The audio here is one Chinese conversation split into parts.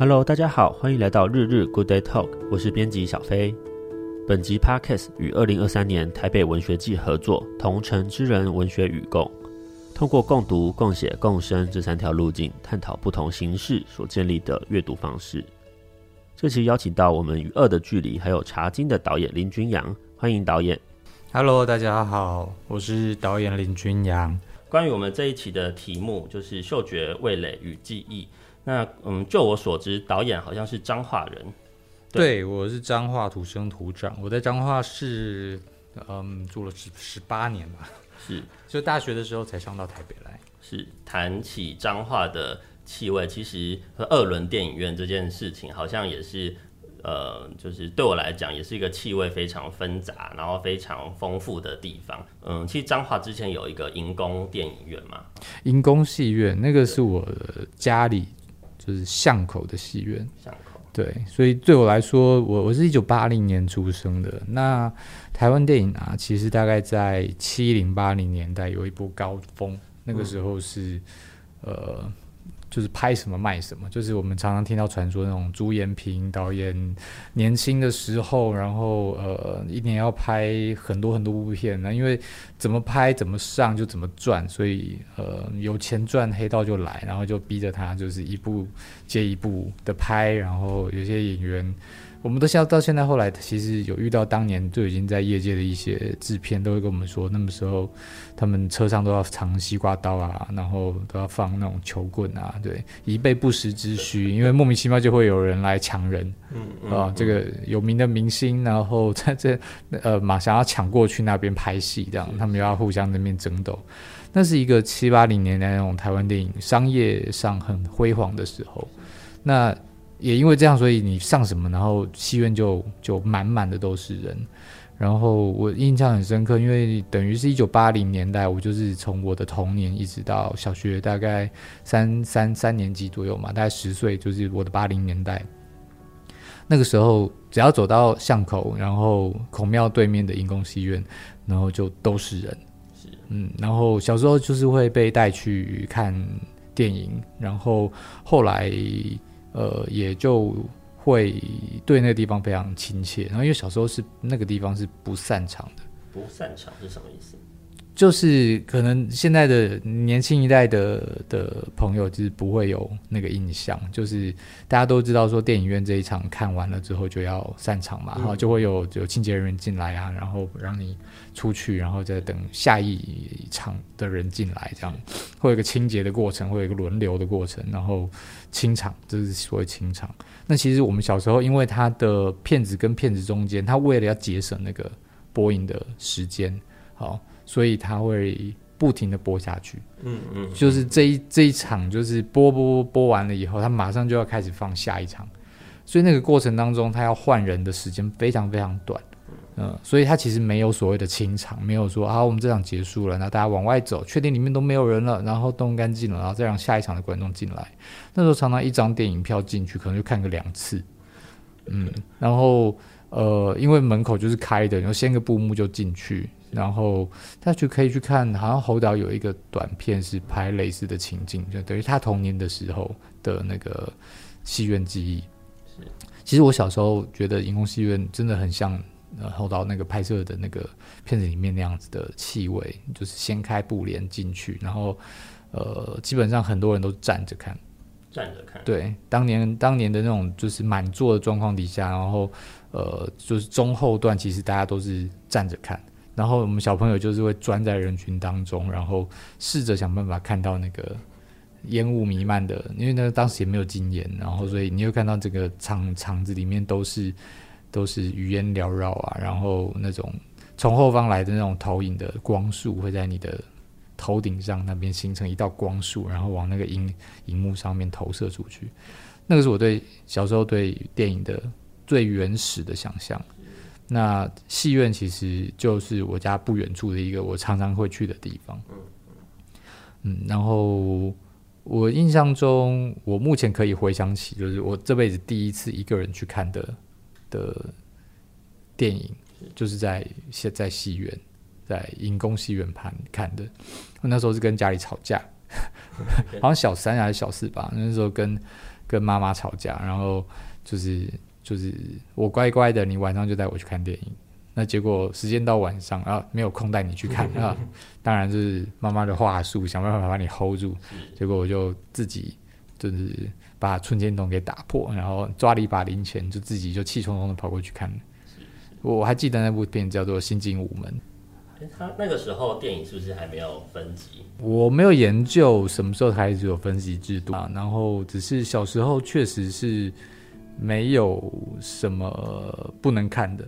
Hello，大家好，欢迎来到日日 Good Day Talk，我是编辑小飞。本集 Podcast 与二零二三年台北文学季合作，同城之人文学与共，通过共读、共写、共生这三条路径，探讨不同形式所建立的阅读方式。这期邀请到我们与恶的距离还有茶金的导演林君阳，欢迎导演。Hello，大家好，我是导演林君阳。关于我们这一期的题目，就是嗅觉、味蕾与记忆。那嗯，就我所知，导演好像是彰化人。对，对我是彰化土生土长，我在彰化市嗯住了十十八年吧。是，就大学的时候才上到台北来。是，谈起彰化的气味，其实和二轮电影院这件事情，好像也是。呃，就是对我来讲，也是一个气味非常纷杂，然后非常丰富的地方。嗯，其实彰化之前有一个银宫电影院嘛，银宫戏院，那个是我家里就是巷口的戏院。巷口。对，所以对我来说，我我是一九八零年出生的。那台湾电影啊，其实大概在七零八零年代有一波高峰，那个时候是、嗯、呃。就是拍什么卖什么，就是我们常常听到传说那种朱延平导演年轻的时候，然后呃一年要拍很多很多部片，那因为怎么拍怎么上就怎么赚，所以呃有钱赚黑道就来，然后就逼着他就是一部接一部的拍，然后有些演员。我们都现到现在后来，其实有遇到当年就已经在业界的一些制片，都会跟我们说，那么时候他们车上都要藏西瓜刀啊，然后都要放那种球棍啊，对，以备不时之需，因为莫名其妙就会有人来抢人，嗯，嗯，嗯啊，这个有名的明星，然后在这呃马上要抢过去那边拍戏，这样他们又要互相那边争斗，那是一个七八零年代那种台湾电影商业上很辉煌的时候，那。也因为这样，所以你上什么，然后戏院就就满满的都是人。然后我印象很深刻，因为等于是一九八零年代，我就是从我的童年一直到小学大概三三三年级左右嘛，大概十岁，就是我的八零年代。那个时候，只要走到巷口，然后孔庙对面的银宫戏院，然后就都是人。是，嗯，然后小时候就是会被带去看电影，然后后来。呃，也就会对那个地方非常亲切。然后，因为小时候是那个地方是不擅长的。不擅长是什么意思？就是可能现在的年轻一代的的朋友就是不会有那个印象，就是大家都知道说电影院这一场看完了之后就要散场嘛，然后就会有有清洁人员进来啊，然后让你出去，然后再等下一场的人进来，这样会有一个清洁的过程，会有一个轮流的过程，然后清场，这是所谓清场。那其实我们小时候因为他的片子跟片子中间，他为了要节省那个播映的时间，好。所以他会不停的播下去，嗯嗯，就是这一这一场就是播播播播完了以后，他马上就要开始放下一场，所以那个过程当中，他要换人的时间非常非常短，嗯，所以他其实没有所谓的清场，没有说啊，我们这场结束了，那大家往外走，确定里面都没有人了，然后动干净了，然后再让下一场的观众进来。那时候常常一张电影票进去，可能就看个两次，嗯，然后呃，因为门口就是开的，然后掀个布幕就进去。然后他就可以去看，好像侯导有一个短片是拍类似的情境，就等于他童年的时候的那个戏院记忆。是，其实我小时候觉得银宫戏院真的很像呃侯导那个拍摄的那个片子里面那样子的气味，就是掀开布帘进去，然后呃基本上很多人都站着看，站着看。对，当年当年的那种就是满座的状况底下，然后呃就是中后段其实大家都是站着看。然后我们小朋友就是会钻在人群当中，然后试着想办法看到那个烟雾弥漫的，因为呢当时也没有禁烟，然后所以你会看到这个场场子里面都是都是余烟缭绕啊，然后那种从后方来的那种投影的光束会在你的头顶上那边形成一道光束，然后往那个荧荧幕上面投射出去。那个是我对小时候对电影的最原始的想象。那戏院其实就是我家不远处的一个我常常会去的地方。嗯，然后我印象中，我目前可以回想起，就是我这辈子第一次一个人去看的的电影，就是在现在戏院，在银宫戏院盘看的。我那时候是跟家里吵架，好像小三还是小四吧，那时候跟。跟妈妈吵架，然后就是就是我乖乖的，你晚上就带我去看电影。那结果时间到晚上啊，没有空带你去看啊，当然就是妈妈的话术，想办法把你 hold 住。结果我就自己就是把存钱筒给打破，然后抓了一把零钱，就自己就气冲冲的跑过去看。我还记得那部电影叫做《新精武门》。他那个时候电影是不是还没有分级？我没有研究什么时候开始有分级制度啊，然后只是小时候确实是没有什么不能看的，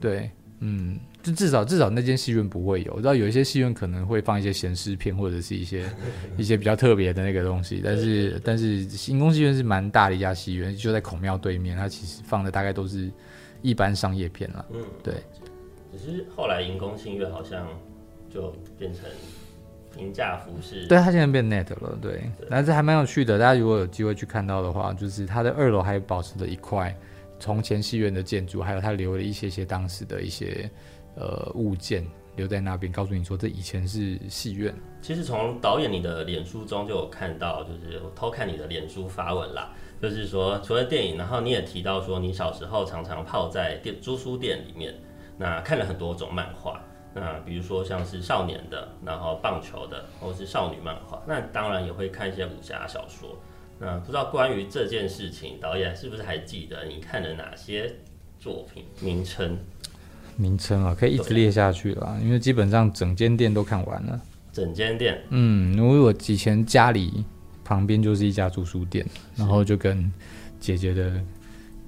对。嗯，就至少至少那间戏院不会有，我知道有一些戏院可能会放一些咸湿片或者是一些 一些比较特别的那个东西，但是但是新宫戏院是蛮大的一家戏院，就在孔庙对面，它其实放的大概都是一般商业片了。嗯，对。只是后来银宫戏院好像就变成平价服饰，对，它现在变 net 了，对。对但是还蛮有趣的，大家如果有机会去看到的话，就是它的二楼还保持着一块。从前戏院的建筑，还有它留了一些些当时的一些呃物件留在那边，告诉你说这以前是戏院。其实从导演你的脸书中就有看到，就是偷看你的脸书发文啦，就是说除了电影，然后你也提到说你小时候常常泡在电租书店里面，那看了很多种漫画，那比如说像是少年的，然后棒球的，或是少女漫画，那当然也会看一些武侠小说。那不知道关于这件事情，导演是不是还记得你看了哪些作品名称？名称啊，可以一直列下去了，因为基本上整间店都看完了。整间店，嗯，因为我以前家里旁边就是一家租书店，然后就跟姐姐的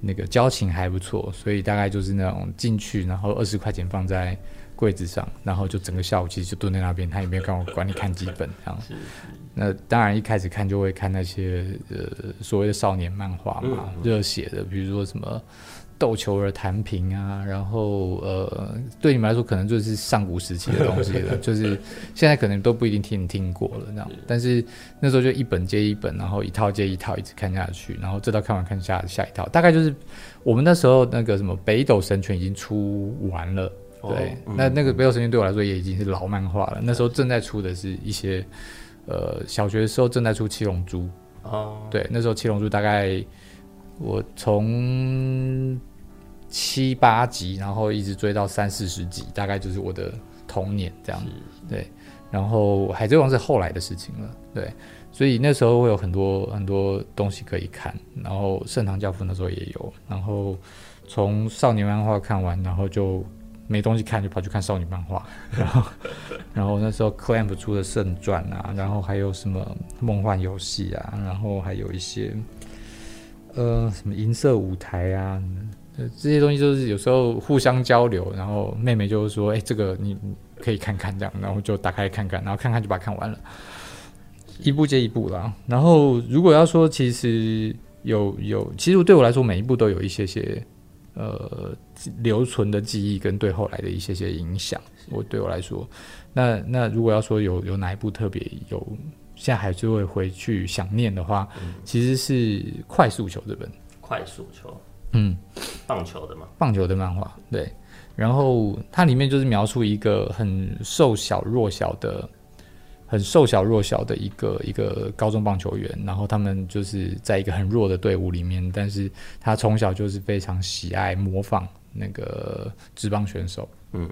那个交情还不错，所以大概就是那种进去，然后二十块钱放在柜子上，然后就整个下午其实就蹲在那边，他也没有跟我管你看几本这样。那当然，一开始看就会看那些呃所谓的少年漫画嘛，热血的，比如说什么斗球儿弹平啊，然后呃，对你们来说可能就是上古时期的东西了，就是现在可能都不一定听听过了这样。但是那时候就一本接一本，然后一套接一套一直看下去，然后这套看完看下下一套，大概就是我们那时候那个什么北斗神拳已经出完了，对，那那个北斗神拳对我来说也已经是老漫画了，那时候正在出的是一些。呃，小学的时候正在出《七龙珠》哦，对，那时候《七龙珠》大概我从七八集，然后一直追到三四十集，大概就是我的童年这样子。对，然后《海贼王》是后来的事情了，对，所以那时候会有很多很多东西可以看，然后《圣堂教父》那时候也有，然后从少年漫画看完，然后就。没东西看就跑去看少女漫画，然后，然后那时候 Clamp 出的《圣传》啊，然后还有什么梦幻游戏啊，然后还有一些呃什么银色舞台啊，这些东西就是有时候互相交流，然后妹妹就是说：“哎，这个你可以看看这样。”然后就打开看看，然后看看就把它看完了，一部接一部啦。然后如果要说其实有有，其实对我来说每一部都有一些些。呃，留存的记忆跟对后来的一些些影响，我对我来说，那那如果要说有有哪一部特别有，现在还是会回去想念的话，嗯、其实是《快速球》这本《快速球》，嗯，棒球的嘛？棒球的漫画，对。然后它里面就是描述一个很瘦小弱小的。很瘦小弱小的一个一个高中棒球员，然后他们就是在一个很弱的队伍里面，但是他从小就是非常喜爱模仿那个职棒选手，嗯，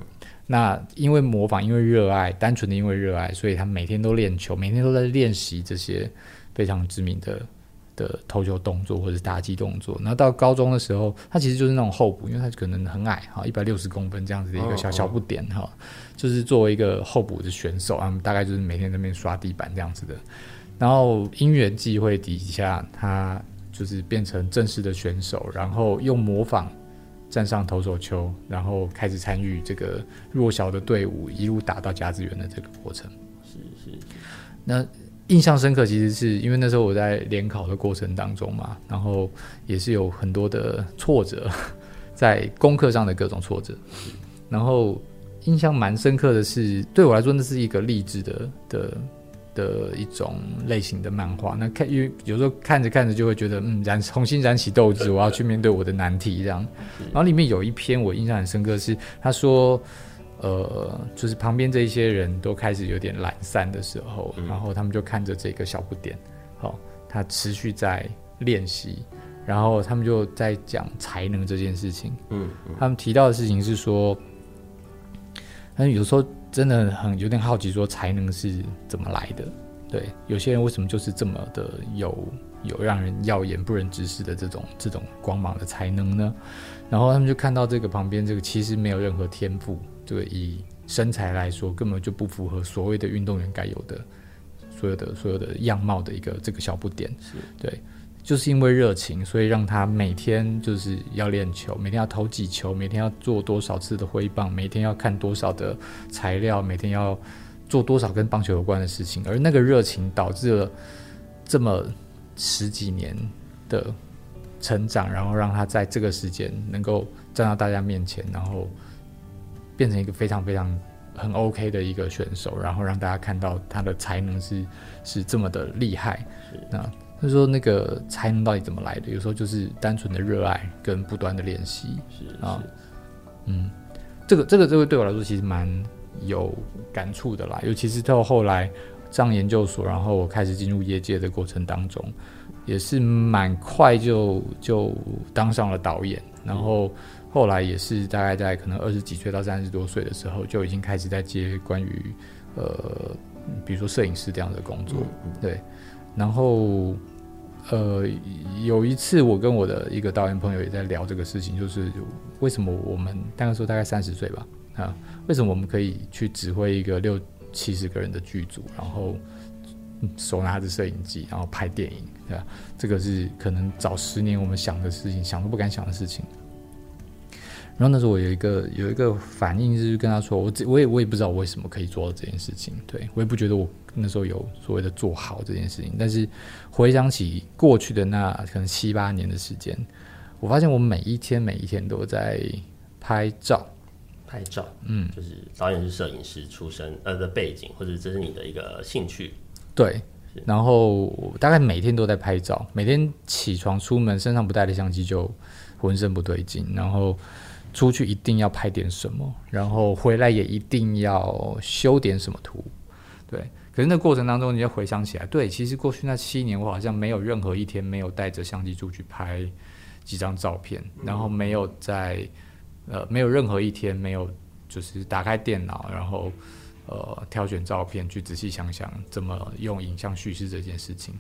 那因为模仿，因为热爱，单纯的因为热爱，所以他每天都练球，每天都在练习这些非常知名的。的投球动作或者打击动作，然后到高中的时候，他其实就是那种候补，因为他可能很矮哈，一百六十公分这样子的一个小小不点哈，oh, oh. 就是作为一个候补的选手啊，大概就是每天在那边刷地板这样子的。然后因缘际会底下，他就是变成正式的选手，然后用模仿站上投手丘，然后开始参与这个弱小的队伍，一路打到甲子园的这个过程。是，是，那。印象深刻，其实是因为那时候我在联考的过程当中嘛，然后也是有很多的挫折，在功课上的各种挫折，然后印象蛮深刻的是，对我来说那是一个励志的的的一种类型的漫画。那看，因为有时候看着看着就会觉得，嗯，燃重新燃起斗志，我要去面对我的难题这样。然后里面有一篇我印象很深刻是，他说。呃，就是旁边这一些人都开始有点懒散的时候，嗯、然后他们就看着这个小不点，好、哦，他持续在练习，然后他们就在讲才能这件事情。嗯，嗯他们提到的事情是说，但有时候真的很有点好奇，说才能是怎么来的？对，有些人为什么就是这么的有有让人耀眼不忍直视的这种这种光芒的才能呢？然后他们就看到这个旁边这个其实没有任何天赋，这个以身材来说根本就不符合所谓的运动员该有的所有的所有的样貌的一个这个小不点，是对，就是因为热情，所以让他每天就是要练球，每天要投几球，每天要做多少次的挥棒，每天要看多少的材料，每天要做多少跟棒球有关的事情，而那个热情导致了这么十几年的。成长，然后让他在这个时间能够站到大家面前，然后变成一个非常非常很 OK 的一个选手，然后让大家看到他的才能是是这么的厉害。那他说那个才能到底怎么来的？有时候就是单纯的热爱跟不断的练习。是啊，嗯，这个这个这个对我来说其实蛮有感触的啦，尤其是到后来上研究所，然后我开始进入业界的过程当中。也是蛮快就就当上了导演，然后后来也是大概在可能二十几岁到三十多岁的时候，就已经开始在接关于呃，比如说摄影师这样的工作，对。然后呃，有一次我跟我的一个导演朋友也在聊这个事情，就是为什么我们那个时候大概三十岁吧，啊，为什么我们可以去指挥一个六七十个人的剧组，然后手拿着摄影机，然后拍电影。对啊，这个是可能早十年我们想的事情，想都不敢想的事情。然后那时候我有一个有一个反应，就是跟他说，我我也我也不知道我为什么可以做到这件事情，对，我也不觉得我那时候有所谓的做好这件事情。但是回想起过去的那可能七八年的时间，我发现我每一天每一天都在拍照，拍照，嗯，就是导演是摄影师出身呃的背景，或者这是你的一个兴趣，对。然后大概每天都在拍照，每天起床出门身上不带的相机就浑身不对劲，然后出去一定要拍点什么，然后回来也一定要修点什么图，对。可是那过程当中，你就回想起来，对，其实过去那七年我好像没有任何一天没有带着相机出去拍几张照片，然后没有在呃没有任何一天没有就是打开电脑然后。呃，挑选照片去仔细想想怎么用影像叙事这件事情。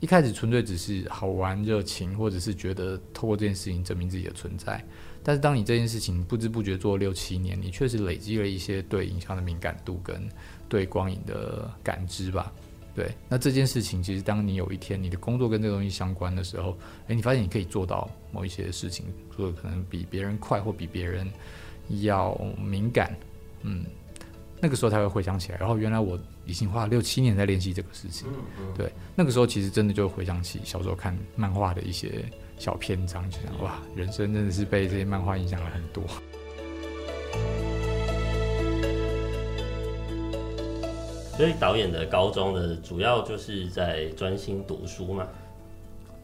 一开始纯粹只是好玩、热情，或者是觉得透过这件事情证明自己的存在。但是当你这件事情不知不觉做了六七年，你确实累积了一些对影像的敏感度跟对光影的感知吧。对，那这件事情其实当你有一天你的工作跟这个东西相关的时候，诶，你发现你可以做到某一些事情，做的可能比别人快或比别人要敏感，嗯。那个时候才会回想起来，然后原来我已经花了六七年在练习这个事情。对，那个时候其实真的就回想起小时候看漫画的一些小篇章，就想哇，人生真的是被这些漫画影响了很多。所以导演的高中的主要就是在专心读书嘛？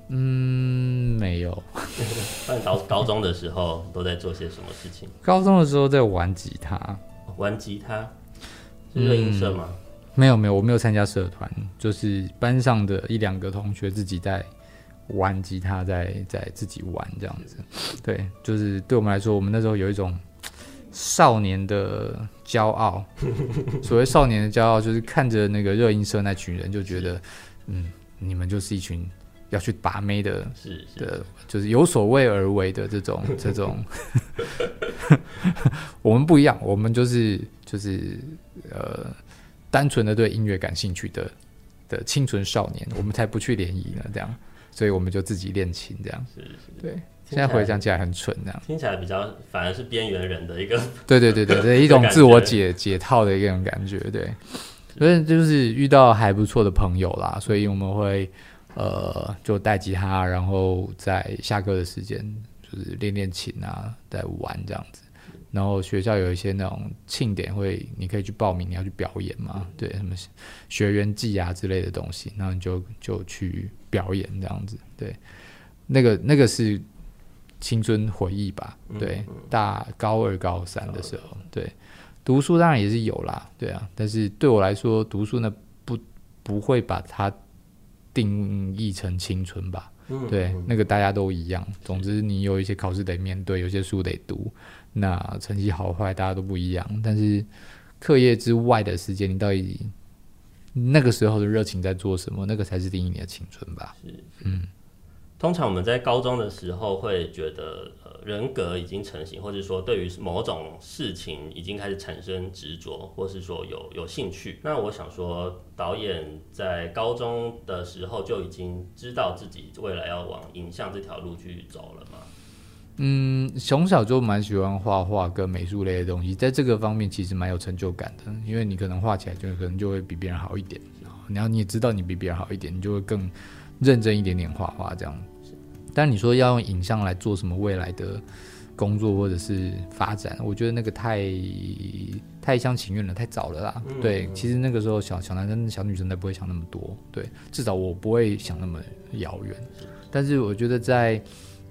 嗯，没有。那高高中的时候都在做些什么事情？高中的时候在玩吉他，玩吉他。是乐音社吗？嗯，没有没有，我没有参加社团，就是班上的一两个同学自己在玩吉他在，在在自己玩这样子。对，就是对我们来说，我们那时候有一种少年的骄傲。所谓少年的骄傲，就是看着那个热音社那群人，就觉得，嗯，你们就是一群要去把妹的，是，是的，就是有所为而为的这种 这种。我们不一样，我们就是就是。呃，单纯的对音乐感兴趣的的清纯少年，我们才不去联谊呢，这样，所以我们就自己练琴，这样。是是。对，现在回想起来很蠢，这样。听起来比较反而是边缘人的一个。对对对对对，一种自我解解套的一种感觉，对。所以就是遇到还不错的朋友啦，所以我们会呃就带吉他，然后在下课的时间就是练练琴啊，在玩这样子。然后学校有一些那种庆典会，你可以去报名，你要去表演嘛？对，什么学员季啊之类的东西，然后你就就去表演这样子。对，那个那个是青春回忆吧？对，大高二高三的时候，对，读书当然也是有啦，对啊。但是对我来说，读书呢不不会把它定义成青春吧？嗯、对，那个大家都一样。总之，你有一些考试得面对，有些书得读，那成绩好坏大家都不一样。但是课业之外的时间，你到底那个时候的热情在做什么？那个才是定义你的青春吧。是，嗯。通常我们在高中的时候会觉得，呃，人格已经成型，或者说对于某种事情已经开始产生执着，或是说有有兴趣。那我想说，导演在高中的时候就已经知道自己未来要往影像这条路去走了吗？嗯，从小就蛮喜欢画画跟美术类的东西，在这个方面其实蛮有成就感的，因为你可能画起来就可能就会比别人好一点，然后你也知道你比别人好一点，你就会更。认真一点点画画这样，但你说要用影像来做什么未来的工作或者是发展，我觉得那个太太一厢情愿了，太早了啦。嗯、对，其实那个时候小小男生、小女生都不会想那么多，对，至少我不会想那么遥远。但是我觉得在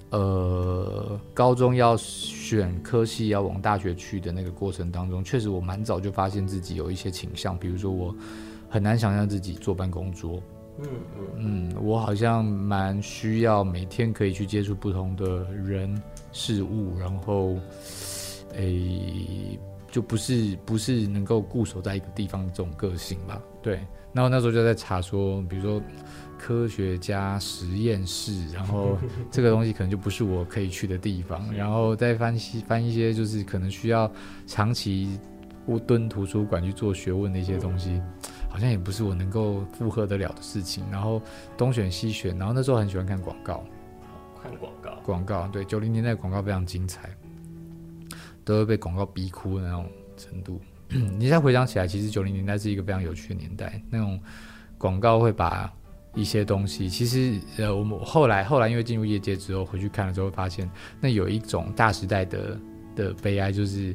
呃高中要选科系要往大学去的那个过程当中，确实我蛮早就发现自己有一些倾向，比如说我很难想象自己坐办公桌。嗯嗯，我好像蛮需要每天可以去接触不同的人事物，然后，诶、欸，就不是不是能够固守在一个地方的这种个性吧？对。然后那时候就在查说，比如说科学家实验室，然后 这个东西可能就不是我可以去的地方。然后再翻析翻一些，就是可能需要长期蹲图书馆去做学问的一些东西。好像也不是我能够负荷得了的事情，然后东选西选，然后那时候很喜欢看广告，看广告，广告，对，九零年代广告非常精彩，都会被广告逼哭的那种程度。你现在回想起来，其实九零年代是一个非常有趣的年代，那种广告会把一些东西，其实呃，我们后来后来因为进入业界之后回去看了之后，发现那有一种大时代的的悲哀，就是。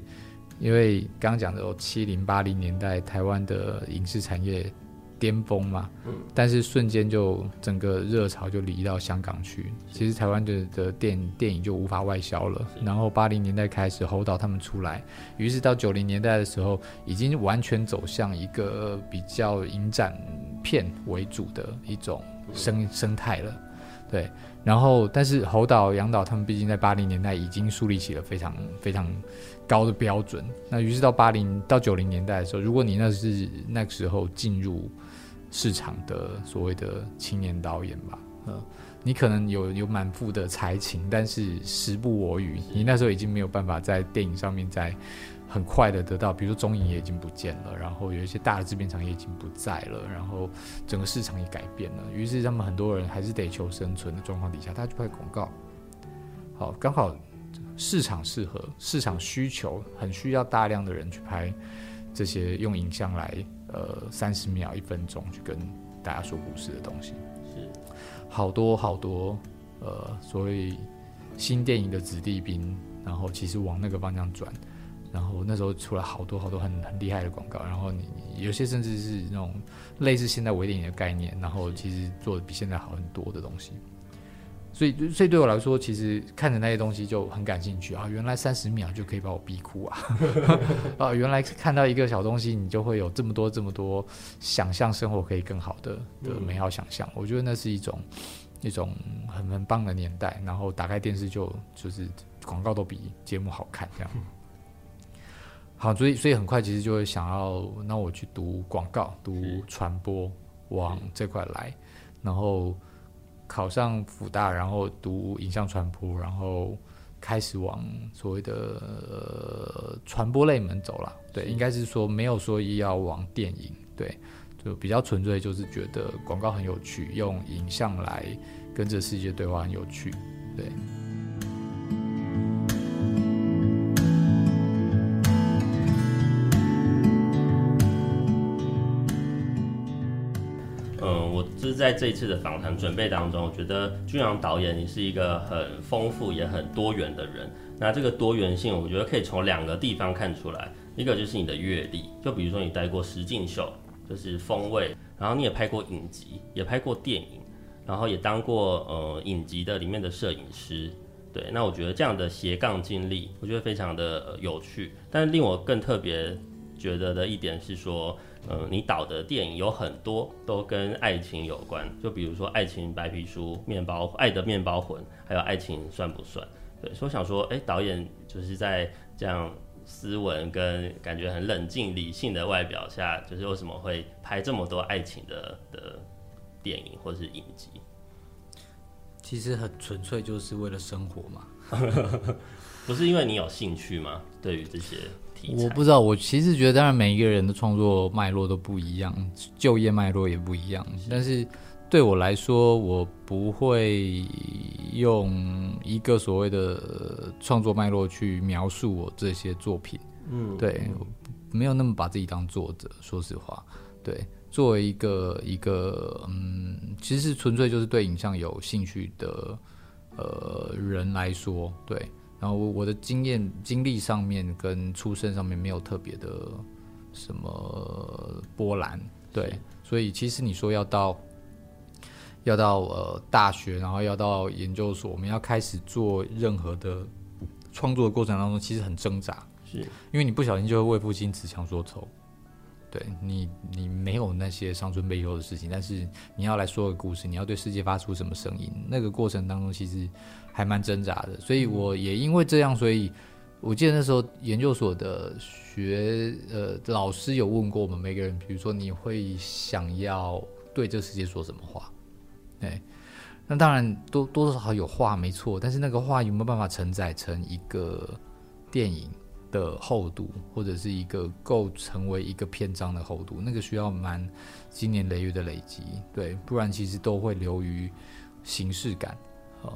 因为刚刚讲的七零八零年代台湾的影视产业巅峰嘛，嗯，但是瞬间就整个热潮就离到香港去，其实台湾的的电电影就无法外销了。然后八零年代开始侯导他们出来，于是到九零年代的时候，已经完全走向一个比较影展片为主的一种生生态了，对。然后，但是侯导、杨导他们毕竟在八零年代已经树立起了非常非常高的标准。那于是到八零到九零年代的时候，如果你那是那个时候进入市场的所谓的青年导演吧，嗯，你可能有有满腹的才情，但是时不我与，你那时候已经没有办法在电影上面再。很快的得到，比如说中影也已经不见了，然后有一些大的制片厂也已经不在了，然后整个市场也改变了，于是他们很多人还是得求生存的状况底下，他就拍广告。好，刚好市场适合，市场需求很需要大量的人去拍这些用影像来，呃，三十秒、一分钟去跟大家说故事的东西。是，好多好多，呃，所以新电影的子弟兵，然后其实往那个方向转。然后那时候出了好多好多很很厉害的广告，然后你有些甚至是那种类似现在微电影的概念，然后其实做的比现在好很多的东西。所以，所以对我来说，其实看着那些东西就很感兴趣啊！原来三十秒就可以把我逼哭啊！啊，原来看到一个小东西，你就会有这么多这么多想象生活可以更好的的美好想象。我觉得那是一种一种很很棒的年代。然后打开电视就就是广告都比节目好看这样。好，所以所以很快其实就会想要，那我去读广告、读传播，往这块来，然后考上辅大，然后读影像传播，然后开始往所谓的呃传播类门走了。对，应该是说没有说要往电影，对，就比较纯粹就是觉得广告很有趣，用影像来跟这世界对话很有趣，对。在这一次的访谈准备当中，我觉得君阳导演你是一个很丰富也很多元的人。那这个多元性，我觉得可以从两个地方看出来，一个就是你的阅历，就比如说你待过实境秀，就是风味，然后你也拍过影集，也拍过电影，然后也当过呃影集的里面的摄影师。对，那我觉得这样的斜杠经历，我觉得非常的有趣。但令我更特别觉得的一点是说，呃，你导的电影有很多都跟爱情有关，就比如说《爱情白皮书》、《面包爱的面包魂》，还有《爱情算不算》。对，所以我想说，哎、欸，导演就是在这样斯文跟感觉很冷静理性的外表下，就是为什么会拍这么多爱情的的电影或是影集？其实很纯粹，就是为了生活嘛。不是因为你有兴趣吗？对于这些题材，我不知道。我其实觉得，当然每一个人的创作脉络都不一样，就业脉络也不一样，是但是。对我来说，我不会用一个所谓的创作脉络去描述我这些作品。嗯，对，没有那么把自己当作者。说实话，对，作为一个一个嗯，其实纯粹就是对影像有兴趣的呃人来说，对。然后我的经验经历上面跟出身上面没有特别的什么波澜，对。所以其实你说要到。要到呃大学，然后要到研究所，我们要开始做任何的创作的过程当中，其实很挣扎，是因为你不小心就会为赋新词强说愁。对你，你没有那些伤春悲秋的事情，但是你要来说个故事，你要对世界发出什么声音？那个过程当中其实还蛮挣扎的。所以我也因为这样，所以我记得那时候研究所的学呃老师有问过我们每个人，比如说你会想要对这个世界说什么话？对，那当然多多多少少有话没错，但是那个话有没有办法承载成一个电影的厚度，或者是一个够成为一个篇章的厚度，那个需要蛮经年累月的累积，对，不然其实都会流于形式感，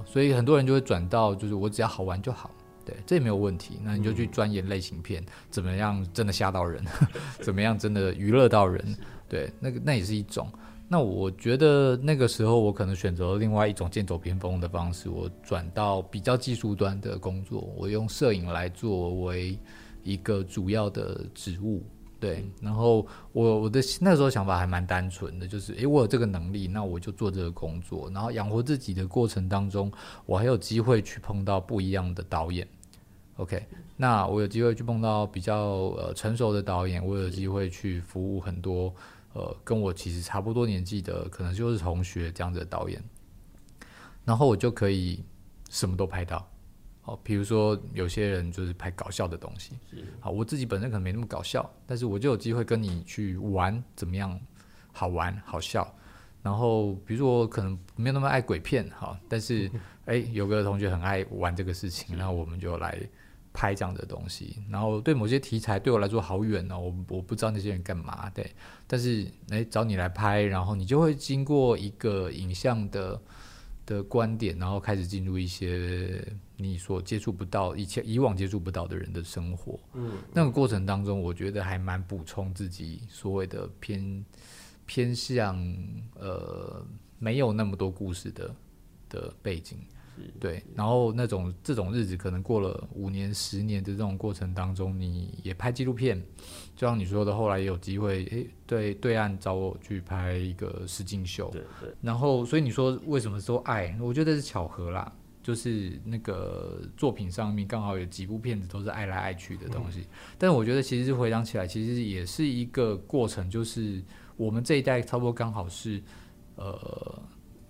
所以很多人就会转到就是我只要好玩就好，对，这也没有问题，那你就去钻研类型片，怎么样真的吓到人，怎么样真的娱乐到人，对，那个那也是一种。那我觉得那个时候我可能选择另外一种剑走偏锋的方式，我转到比较技术端的工作，我用摄影来作为一个主要的职务，对。然后我我的那时候想法还蛮单纯的，就是诶，我有这个能力，那我就做这个工作，然后养活自己的过程当中，我还有机会去碰到不一样的导演，OK。那我有机会去碰到比较呃成熟的导演，我有机会去服务很多。呃，跟我其实差不多年纪的，可能就是同学这样子的导演，然后我就可以什么都拍到。哦，比如说有些人就是拍搞笑的东西，好，我自己本身可能没那么搞笑，但是我就有机会跟你去玩，怎么样好玩好笑。然后比如说我可能没有那么爱鬼片，哈，但是 哎，有个同学很爱玩这个事情，然后我们就来。拍这样的东西，然后对某些题材对我来说好远哦，我我不知道那些人干嘛，对，但是诶找你来拍，然后你就会经过一个影像的的观点，然后开始进入一些你所接触不到以前以往接触不到的人的生活，嗯，那个过程当中，我觉得还蛮补充自己所谓的偏偏向呃没有那么多故事的的背景。对，然后那种这种日子可能过了五年、十年的这种过程当中，你也拍纪录片，就像你说的，后来也有机会，诶，对，对岸找我去拍一个实境秀，对对。然后，所以你说为什么说爱？我觉得是巧合啦，就是那个作品上面刚好有几部片子都是爱来爱去的东西。嗯、但是我觉得其实回想起来，其实也是一个过程，就是我们这一代差不多刚好是，呃，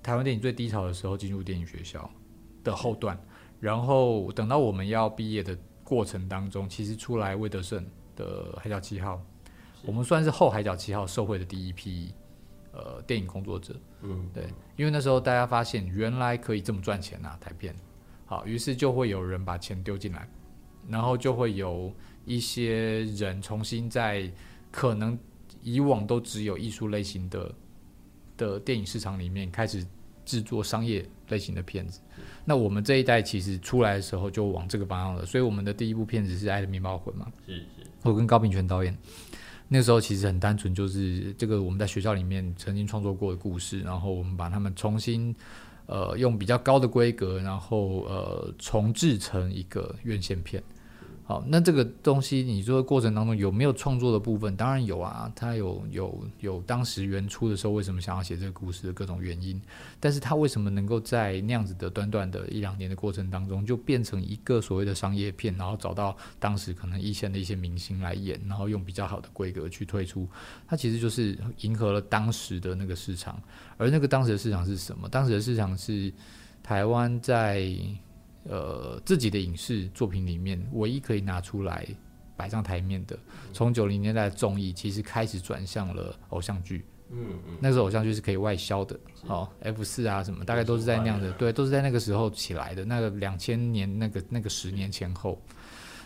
台湾电影最低潮的时候进入电影学校。的后段，然后等到我们要毕业的过程当中，其实出来魏德圣的《海角七号》，我们算是后《海角七号》受惠的第一批呃电影工作者。嗯，对，因为那时候大家发现原来可以这么赚钱啊，台片。好，于是就会有人把钱丢进来，然后就会有一些人重新在可能以往都只有艺术类型的的电影市场里面开始制作商业类型的片子。那我们这一代其实出来的时候就往这个方向了，所以我们的第一部片子是《爱的面包魂》嘛，是是。我跟高秉权导演那个时候其实很单纯，就是这个我们在学校里面曾经创作过的故事，然后我们把它们重新呃用比较高的规格，然后呃重制成一个院线片。好，那这个东西你说过程当中有没有创作的部分？当然有啊，他有有有当时原初的时候为什么想要写这个故事的各种原因，但是他为什么能够在那样子的短短的一两年的过程当中就变成一个所谓的商业片，然后找到当时可能一线的一些明星来演，然后用比较好的规格去推出，它其实就是迎合了当时的那个市场，而那个当时的市场是什么？当时的市场是台湾在。呃，自己的影视作品里面，唯一可以拿出来摆上台面的，从九零年代的综艺，其实开始转向了偶像剧。嗯嗯，那时候偶像剧是可以外销的，好，F 四啊什么，大概都是在那样的，对，都是在那个时候起来的。那个两千年那个那个十年前后，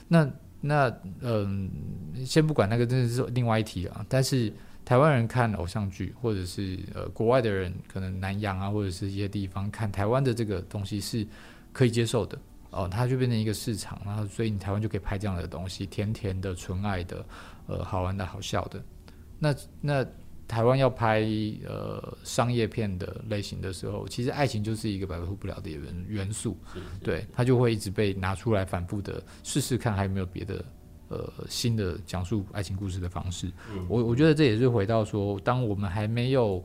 那那嗯、呃，先不管那个，真的是另外一题啊。但是台湾人看偶像剧，或者是呃国外的人，可能南洋啊，或者是一些地方看台湾的这个东西是。可以接受的哦，它就变成一个市场，然后所以你台湾就可以拍这样的东西，甜甜的、纯爱的、呃，好玩的、好笑的。那那台湾要拍呃商业片的类型的时候，其实爱情就是一个摆脱不了的元元素，对，它就会一直被拿出来反复的试试看，还有没有别的呃新的讲述爱情故事的方式。我我觉得这也是回到说，当我们还没有。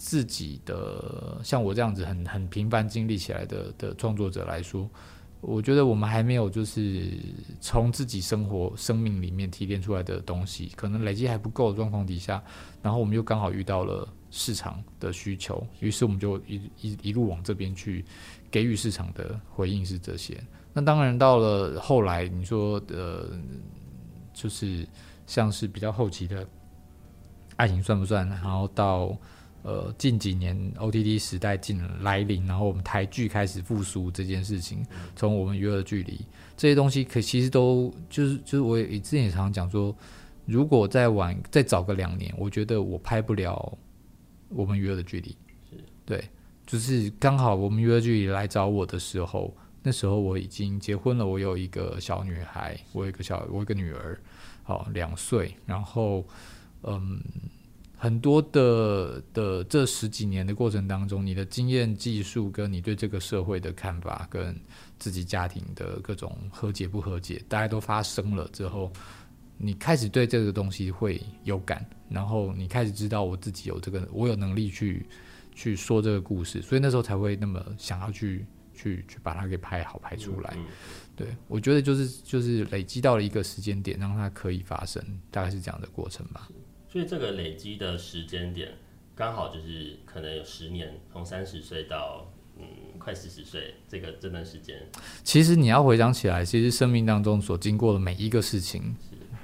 自己的像我这样子很很频繁经历起来的的创作者来说，我觉得我们还没有就是从自己生活生命里面提炼出来的东西，可能累积还不够的状况底下，然后我们又刚好遇到了市场的需求，于是我们就一一一路往这边去给予市场的回应是这些。那当然到了后来，你说的，就是像是比较后期的爱情算不算？然后到。呃，近几年 OTT 时代进来临，然后我们台剧开始复苏这件事情，从我们娱乐的距离这些东西，可其实都就是就是我也之前也常常讲说，如果再晚再早个两年，我觉得我拍不了我们娱乐的距离。对，就是刚好我们娱乐距离来找我的时候，那时候我已经结婚了，我有一个小女孩，我有一个小我有一个女儿，好两岁，然后嗯。很多的的这十几年的过程当中，你的经验、技术跟你对这个社会的看法，跟自己家庭的各种和解不和解，大家都发生了之后，你开始对这个东西会有感，然后你开始知道我自己有这个，我有能力去去说这个故事，所以那时候才会那么想要去去去把它给拍好拍出来。对，我觉得就是就是累积到了一个时间点，让它可以发生，大概是这样的过程吧。所以这个累积的时间点，刚好就是可能有十年，从三十岁到嗯快四十岁这个这段时间。其实你要回想起来，其实生命当中所经过的每一个事情，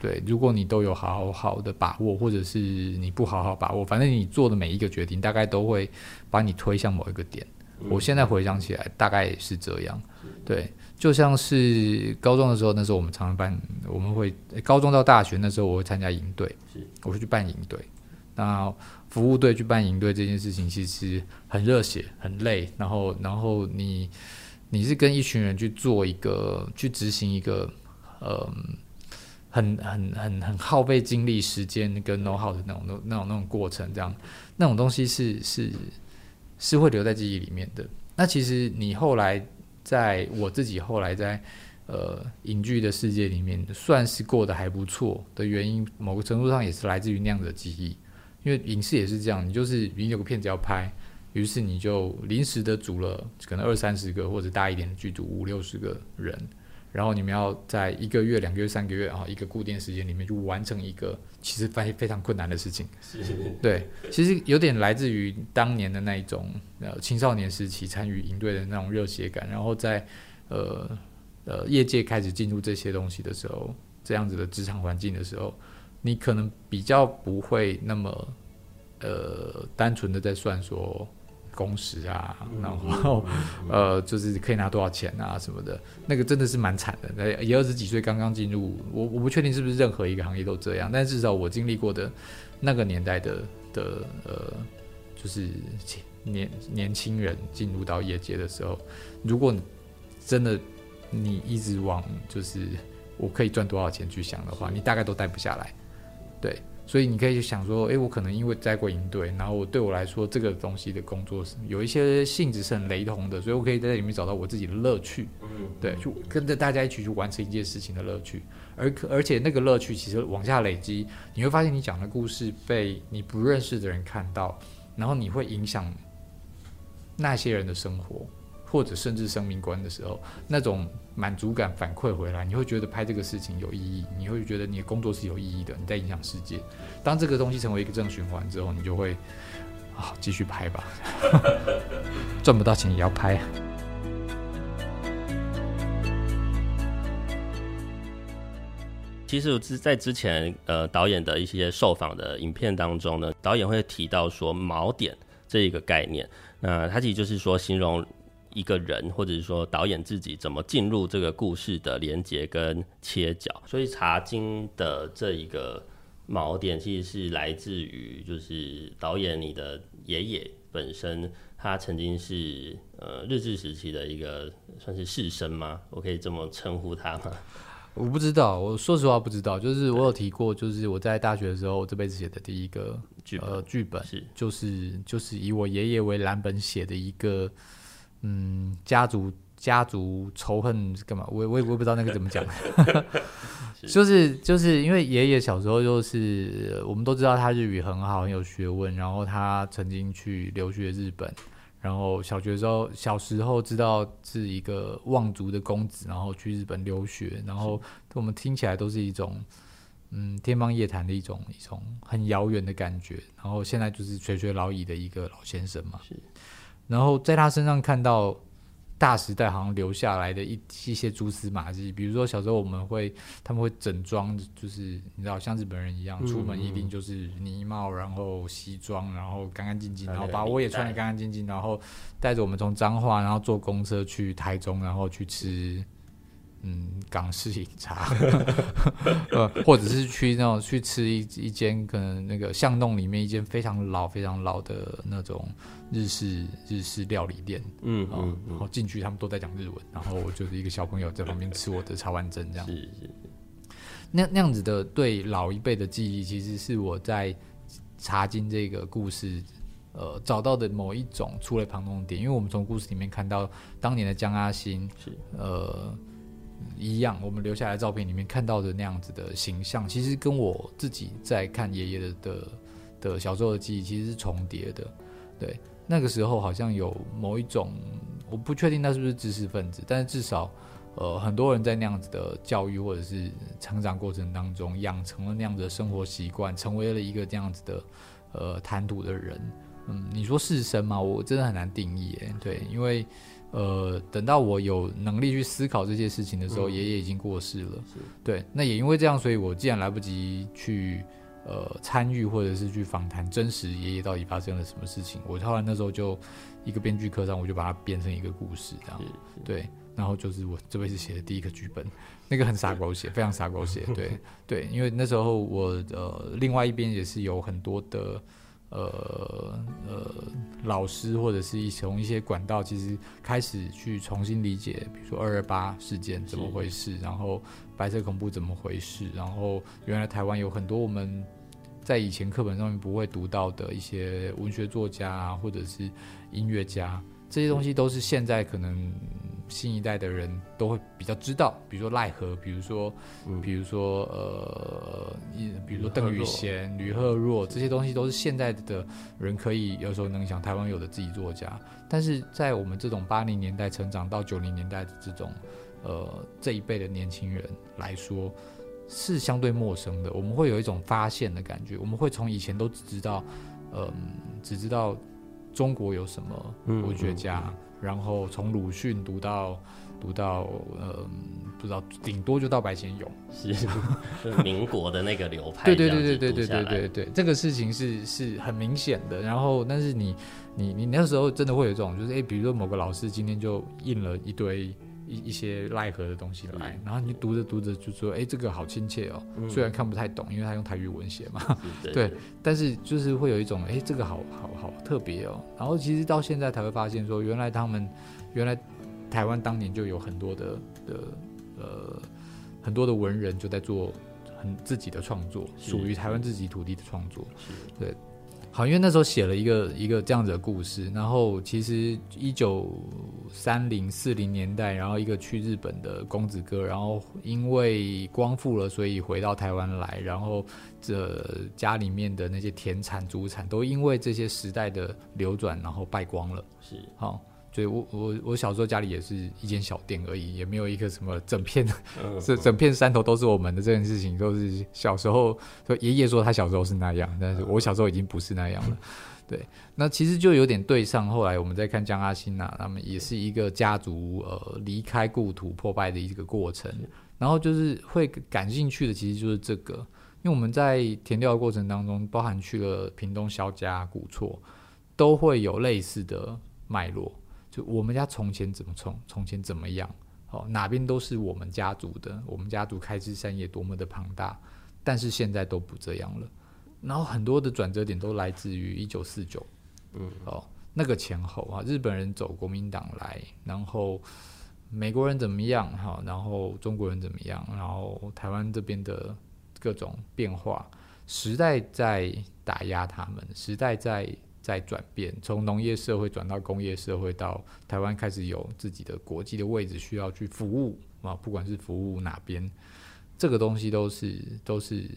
对，如果你都有好好的把握，或者是你不好好把握，反正你做的每一个决定，大概都会把你推向某一个点。嗯、我现在回想起来，大概是这样，对。就像是高中的时候，那时候我们常常办，我们会高中到大学那时候，我会参加营队，我会去办营队。那服务队去办营队这件事情，其实很热血，很累。然后，然后你你是跟一群人去做一个，去执行一个，呃，很很很很耗费精力、时间跟 know how 的那种、那种、那种、那种过程，这样那种东西是是是会留在记忆里面的。那其实你后来。在我自己后来在呃影剧的世界里面，算是过得还不错的原因，某个程度上也是来自于那样的记忆。因为影视也是这样，你就是你有个片子要拍，于是你就临时的组了可能二三十个或者大一点的剧组五六十个人。然后你们要在一个月、两个月、三个月啊，一个固定时间里面就完成一个其实非非常困难的事情。对，其实有点来自于当年的那一种呃青少年时期参与营队的那种热血感。然后在呃呃业界开始进入这些东西的时候，这样子的职场环境的时候，你可能比较不会那么呃单纯的在算说。工时啊，然后 呃，就是可以拿多少钱啊什么的，那个真的是蛮惨的。也二十几岁刚刚进入，我我不确定是不是任何一个行业都这样，但至少我经历过的那个年代的的呃，就是年年轻人进入到业界的时候，如果真的你一直往就是我可以赚多少钱去想的话，你大概都待不下来。对，所以你可以想说，诶，我可能因为在过营队，然后我对我来说，这个东西的工作是有一些性质是很雷同的，所以我可以在里面找到我自己的乐趣。嗯，对，就跟着大家一起去完成一件事情的乐趣。而而且那个乐趣其实往下累积，你会发现你讲的故事被你不认识的人看到，然后你会影响那些人的生活。或者甚至生命观的时候，那种满足感反馈回来，你会觉得拍这个事情有意义，你会觉得你的工作是有意义的，你在影响世界。当这个东西成为一个正循环之后，你就会啊，继续拍吧，赚不到钱也要拍。其实是在之前呃导演的一些受访的影片当中呢，导演会提到说锚点这一个概念，那他其实就是说形容。一个人，或者是说导演自己怎么进入这个故事的连接跟切角，所以茶金的这一个锚点，其实是来自于就是导演你的爷爷本身，他曾经是呃日治时期的一个算是士绅吗？我可以这么称呼他吗？我不知道，我说实话不知道。就是我有提过，就是我在大学的时候，我这辈子写的第一个剧呃剧本是就是就是以我爷爷为蓝本写的一个。嗯，家族家族仇恨干嘛？我我也我也不知道那个怎么讲，就是就是因为爷爷小时候就是我们都知道他日语很好，很有学问，然后他曾经去留学日本，然后小学时候小时候知道是一个望族的公子，然后去日本留学，然后我们听起来都是一种嗯天方夜谭的一种一种很遥远的感觉，然后现在就是垂垂老矣的一个老先生嘛。然后在他身上看到大时代好像留下来的一一些蛛丝马迹，比如说小时候我们会他们会整装，就是你知道像日本人一样，出门一定就是呢帽，然后西装，然后干干净净，然后把我也穿得干干净净，然后带着我们从彰化，然后坐公车去台中，然后去吃。嗯，港式饮茶，呃，或者是去那种去吃一一间可能那个巷弄里面一间非常老非常老的那种日式日式料理店，嗯嗯，然后进去他们都在讲日文，然后我就是一个小朋友在旁边吃我的茶碗蒸这样，是是是，那那样子的对老一辈的记忆，其实是我在茶经这个故事呃找到的某一种触类旁通点，因为我们从故事里面看到当年的江阿新是。呃。一样，我们留下来照片里面看到的那样子的形象，其实跟我自己在看爷爷的的的小时候的记忆其实是重叠的。对，那个时候好像有某一种，我不确定他是不是知识分子，但是至少，呃，很多人在那样子的教育或者是成长过程当中，养成了那样子的生活习惯，成为了一个这样子的呃谈吐的人。嗯，你说士绅吗？我真的很难定义耶。对，因为。呃，等到我有能力去思考这些事情的时候，爷、嗯、爷已经过世了。是对，那也因为这样，所以我既然来不及去呃参与或者是去访谈真实爷爷到底发生了什么事情，我后来那时候就一个编剧课上，我就把它编成一个故事，这样。对，然后就是我这辈子写的第一个剧本，那个很傻狗血，非常傻狗血。对对，因为那时候我呃，另外一边也是有很多的。呃呃，老师或者是一从一些管道，其实开始去重新理解，比如说二二八事件怎么回事，然后白色恐怖怎么回事，然后原来台湾有很多我们在以前课本上面不会读到的一些文学作家啊，或者是音乐家，这些东西都是现在可能。新一代的人都会比较知道，比如说赖和，比如说，嗯、比如说呃，比如说邓宇贤、吕赫若这些东西，都是现在的人可以有时候能想台湾有的自己作家。但是在我们这种八零年代成长到九零年代的这种呃这一辈的年轻人来说，是相对陌生的。我们会有一种发现的感觉，我们会从以前都只知道，嗯、呃，只知道中国有什么文学家。嗯嗯嗯然后从鲁迅读到读到呃，不知道顶多就到白先勇，是 民国的那个流派。对对对对对对对对对，这个事情是是很明显的。然后，但是你你你那时候真的会有这种，就是哎，比如说某个老师今天就印了一堆。一一些奈何的东西来，然后你读着读着就说，哎，这个好亲切哦。虽然看不太懂，因为他用台语文写嘛，对，但是就是会有一种，哎，这个好好好特别哦。然后其实到现在才会发现，说原来他们原来台湾当年就有很多的的呃很多的文人就在做很很自己的创作，属于台湾自己土地的创作，对。好，因为那时候写了一个一个这样子的故事，然后其实一九三零四零年代，然后一个去日本的公子哥，然后因为光复了，所以回到台湾来，然后这家里面的那些田产、祖产都因为这些时代的流转，然后败光了。是，好。所以我我我小时候家里也是一间小店而已，也没有一个什么整片，这整片山头都是我们的这件事情，都是小时候说爷爷说他小时候是那样，但是我小时候已经不是那样了。对，那其实就有点对上。后来我们在看江阿新呐，他们也是一个家族呃离开故土破败的一个过程。然后就是会感兴趣的，其实就是这个，因为我们在填调的过程当中，包含去了屏东萧家、古厝，都会有类似的脉络。就我们家从前怎么从从前怎么样，哦，哪边都是我们家族的，我们家族开枝散叶多么的庞大，但是现在都不这样了。然后很多的转折点都来自于一九四九，嗯，哦，那个前后啊，日本人走国民党来，然后美国人怎么样哈，然后中国人怎么样，然后台湾这边的各种变化，时代在打压他们，时代在。在转变，从农业社会转到工业社会，到台湾开始有自己的国际的位置，需要去服务啊，不管是服务哪边，这个东西都是都是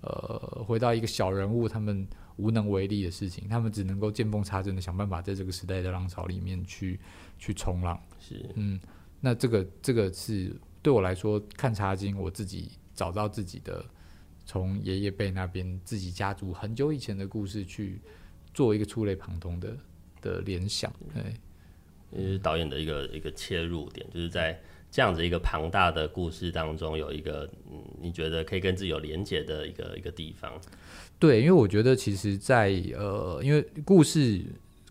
呃，回到一个小人物他们无能为力的事情，他们只能够见缝插针的想办法，在这个时代的浪潮里面去去冲浪。是，嗯，那这个这个是对我来说看茶经，我自己找到自己的从爷爷辈那边自己家族很久以前的故事去。做一个触类旁通的的联想，对，也是导演的一个一个切入点，就是在这样子一个庞大的故事当中，有一个嗯，你觉得可以跟自己有连接的一个一个地方。对，因为我觉得其实在，在呃，因为故事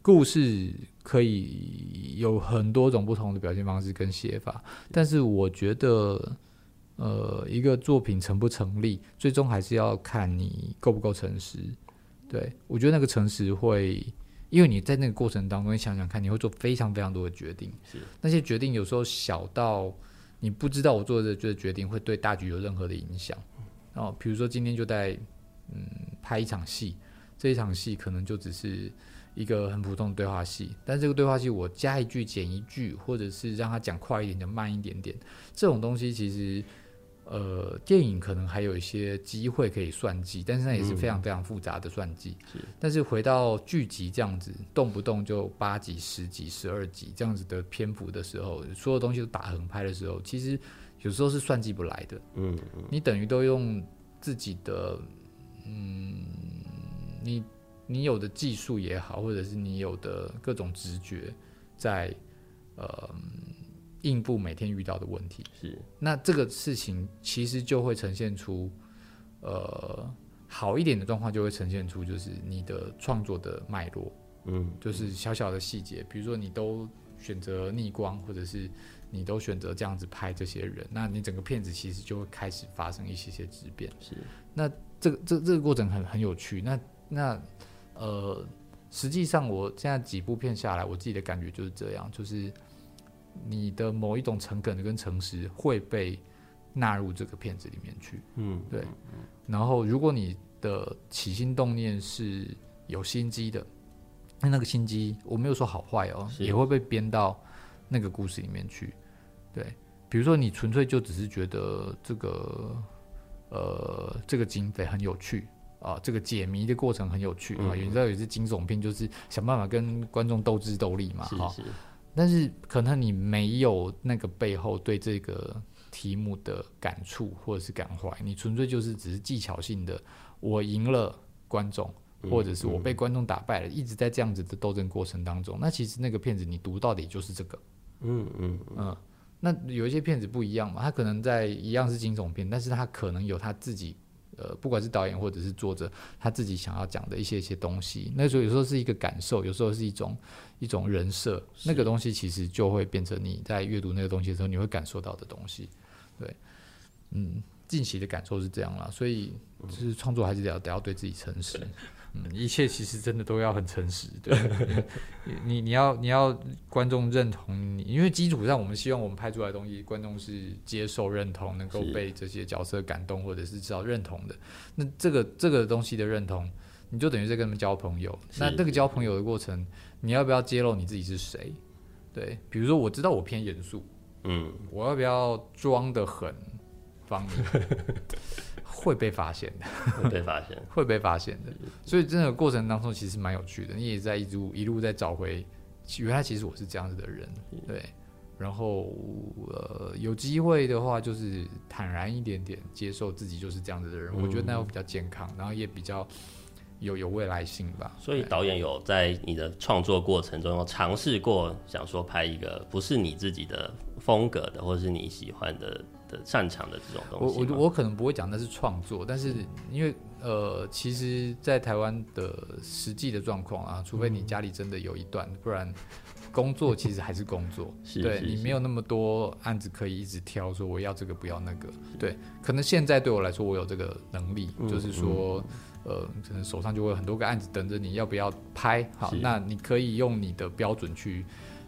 故事可以有很多种不同的表现方式跟写法，但是我觉得，呃，一个作品成不成立，最终还是要看你够不够诚实。对，我觉得那个诚实会，因为你在那个过程当中，你想想看，你会做非常非常多的决定。是，那些决定有时候小到你不知道我做的这个决定会对大局有任何的影响。哦，比如说今天就在嗯拍一场戏，这一场戏可能就只是一个很普通的对话戏，但这个对话戏我加一句减一句，或者是让他讲快一点，讲慢一点点，这种东西其实。呃，电影可能还有一些机会可以算计，但是那也是非常非常复杂的算计。但是回到剧集这样子，动不动就八集、十集、十二集这样子的篇幅的时候，所有东西都打横拍的时候，其实有时候是算计不来的。嗯，嗯，你等于都用自己的，嗯，你你有的技术也好，或者是你有的各种直觉，在呃。应付每天遇到的问题是，那这个事情其实就会呈现出，呃，好一点的状况就会呈现出，就是你的创作的脉络，嗯，就是小小的细节，比如说你都选择逆光，或者是你都选择这样子拍这些人，那你整个片子其实就会开始发生一些些质变。是，那这个这这个过程很很有趣。那那呃，实际上我现在几部片下来，我自己的感觉就是这样，就是。你的某一种诚恳跟诚实会被纳入这个片子里面去，嗯，对。然后，如果你的起心动念是有心机的，那那个心机我没有说好坏哦，也会被编到那个故事里面去。对，比如说你纯粹就只是觉得这个呃这个警匪很有趣啊，这个解谜的过程很有趣啊，你知道有些惊悚片就是想办法跟观众斗智斗力嘛，哈。但是可能你没有那个背后对这个题目的感触或者是感怀，你纯粹就是只是技巧性的，我赢了观众，或者是我被观众打败了，一直在这样子的斗争过程当中，那其实那个片子你读到底就是这个，嗯嗯嗯，那有一些片子不一样嘛，他可能在一样是惊悚片，但是他可能有他自己。呃，不管是导演或者是作者，他自己想要讲的一些一些东西，那时候有时候是一个感受，有时候是一种一种人设，那个东西其实就会变成你在阅读那个东西的时候，你会感受到的东西。对，嗯，近期的感受是这样啦，所以就是创作还是得要得要对自己诚实。嗯，一切其实真的都要很诚实，对，你你要你要观众认同你，因为基础上我们希望我们拍出来的东西，观众是接受认同，能够被这些角色感动，或者是至少认同的。那这个这个东西的认同，你就等于在跟他们交朋友。那这个交朋友的过程，你要不要揭露你自己是谁？对，比如说我知道我偏严肃，嗯，我要不要装的很方便？会被发现的，会被发现，会被发现的。所以，这个过程当中其实蛮有趣的。你也在一路一路在找回，原来其实我是这样子的人，对。然后，呃，有机会的话，就是坦然一点点，接受自己就是这样子的人。嗯、我觉得那会比较健康，然后也比较有有未来性吧。所以，导演有在你的创作过程中有尝试过，想说拍一个不是你自己的风格的，或是你喜欢的。的擅长的这种东西，我我我可能不会讲那是创作，但是因为呃，其实，在台湾的实际的状况啊，除非你家里真的有一段，不然工作 其实还是工作，是对你没有那么多案子可以一直挑，说我要这个不要那个，对，可能现在对我来说，我有这个能力，嗯、就是说，呃，可能手上就会有很多个案子等着你要不要拍，好，那你可以用你的标准去。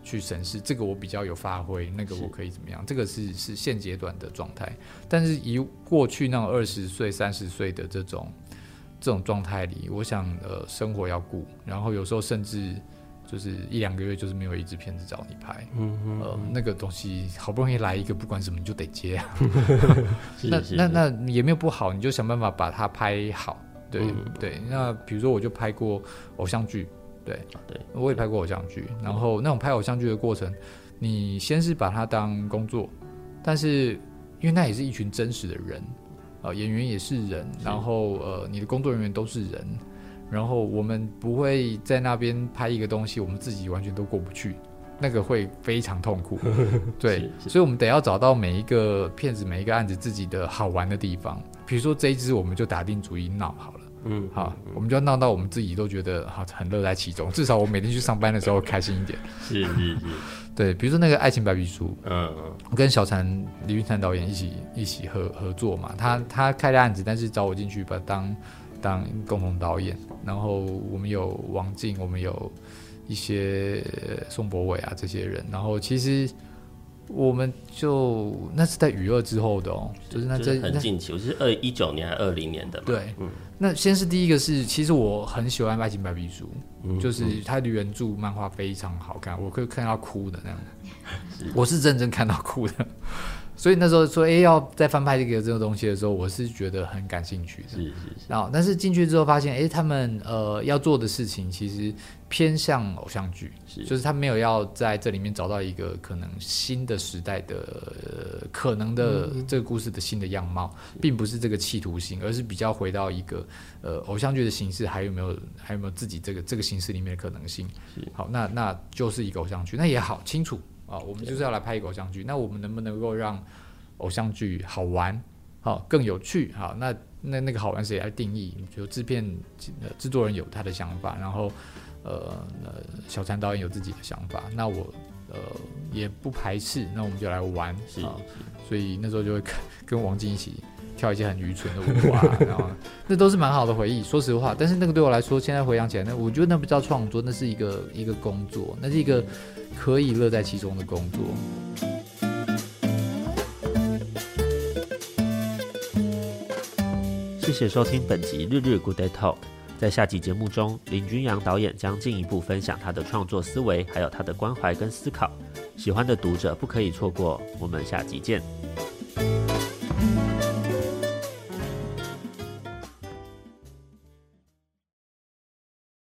去审视这个我比较有发挥，那个我可以怎么样？这个是是现阶段的状态，但是以过去那种二十岁、三十岁的这种这种状态里，我想呃生活要顾，然后有时候甚至就是一两个月就是没有一支片子找你拍，嗯嗯，呃那个东西好不容易来一个，不管什么你就得接啊，那那那也没有不好，你就想办法把它拍好，对、嗯、对。那比如说我就拍过偶像剧。对。对，我也拍过偶像剧，然后那种拍偶像剧的过程，你先是把它当工作，但是因为那也是一群真实的人，呃，演员也是人，然后呃，你的工作人员都是人，然后我们不会在那边拍一个东西，我们自己完全都过不去，那个会非常痛苦。对，所以我们得要找到每一个骗子、每一个案子自己的好玩的地方，比如说这一支我们就打定主意闹好了。嗯，好，我们就要闹到我们自己都觉得好很乐在其中，至少我每天去上班的时候开心一点。是是是，对，比如说那个《爱情白皮书》，嗯嗯，我跟小禅李云灿导演一起一起合合作嘛，他他开的案子，但是找我进去把当当共同导演，然后我们有王静，我们有一些宋博伟啊这些人，然后其实。我们就那是在雨二之后的哦，就是那这很近期，我是二一九年还是二零年的嘛？对，嗯，那先是第一个是，其实我很喜欢《爱情白皮书》，嗯，就是它的原著漫画非常好看，我可以看到哭的那样，是我是认真看到哭的。所以那时候说，哎，要再翻拍这个这个东西的时候，我是觉得很感兴趣的。是是是。然后，但是进去之后发现，哎，他们呃要做的事情其实偏向偶像剧，是就是他没有要在这里面找到一个可能新的时代的、呃、可能的这个故事的新的样貌，嗯、并不是这个企图心，而是比较回到一个呃偶像剧的形式，还有没有还有没有自己这个这个形式里面的可能性？是好，那那就是一个偶像剧，那也好清楚。啊，我们就是要来拍一个偶像剧，那我们能不能够让偶像剧好玩，好更有趣？好，那那那个好玩谁来定义？就制片、呃、制作人有他的想法，然后呃呃小陈导演有自己的想法，那我呃也不排斥，那我们就来玩，是，是，所以那时候就会跟 跟王晶一起跳一些很愚蠢的舞啊，然后那都是蛮好的回忆，说实话。但是那个对我来说，现在回想起来，那我觉得那不叫创作，那是一个一个工作，那是一个。可以乐在其中的工作。谢谢收听本集《日日 Good Day Talk》。在下集节目中，林君阳导演将进一步分享他的创作思维，还有他的关怀跟思考。喜欢的读者不可以错过。我们下集见。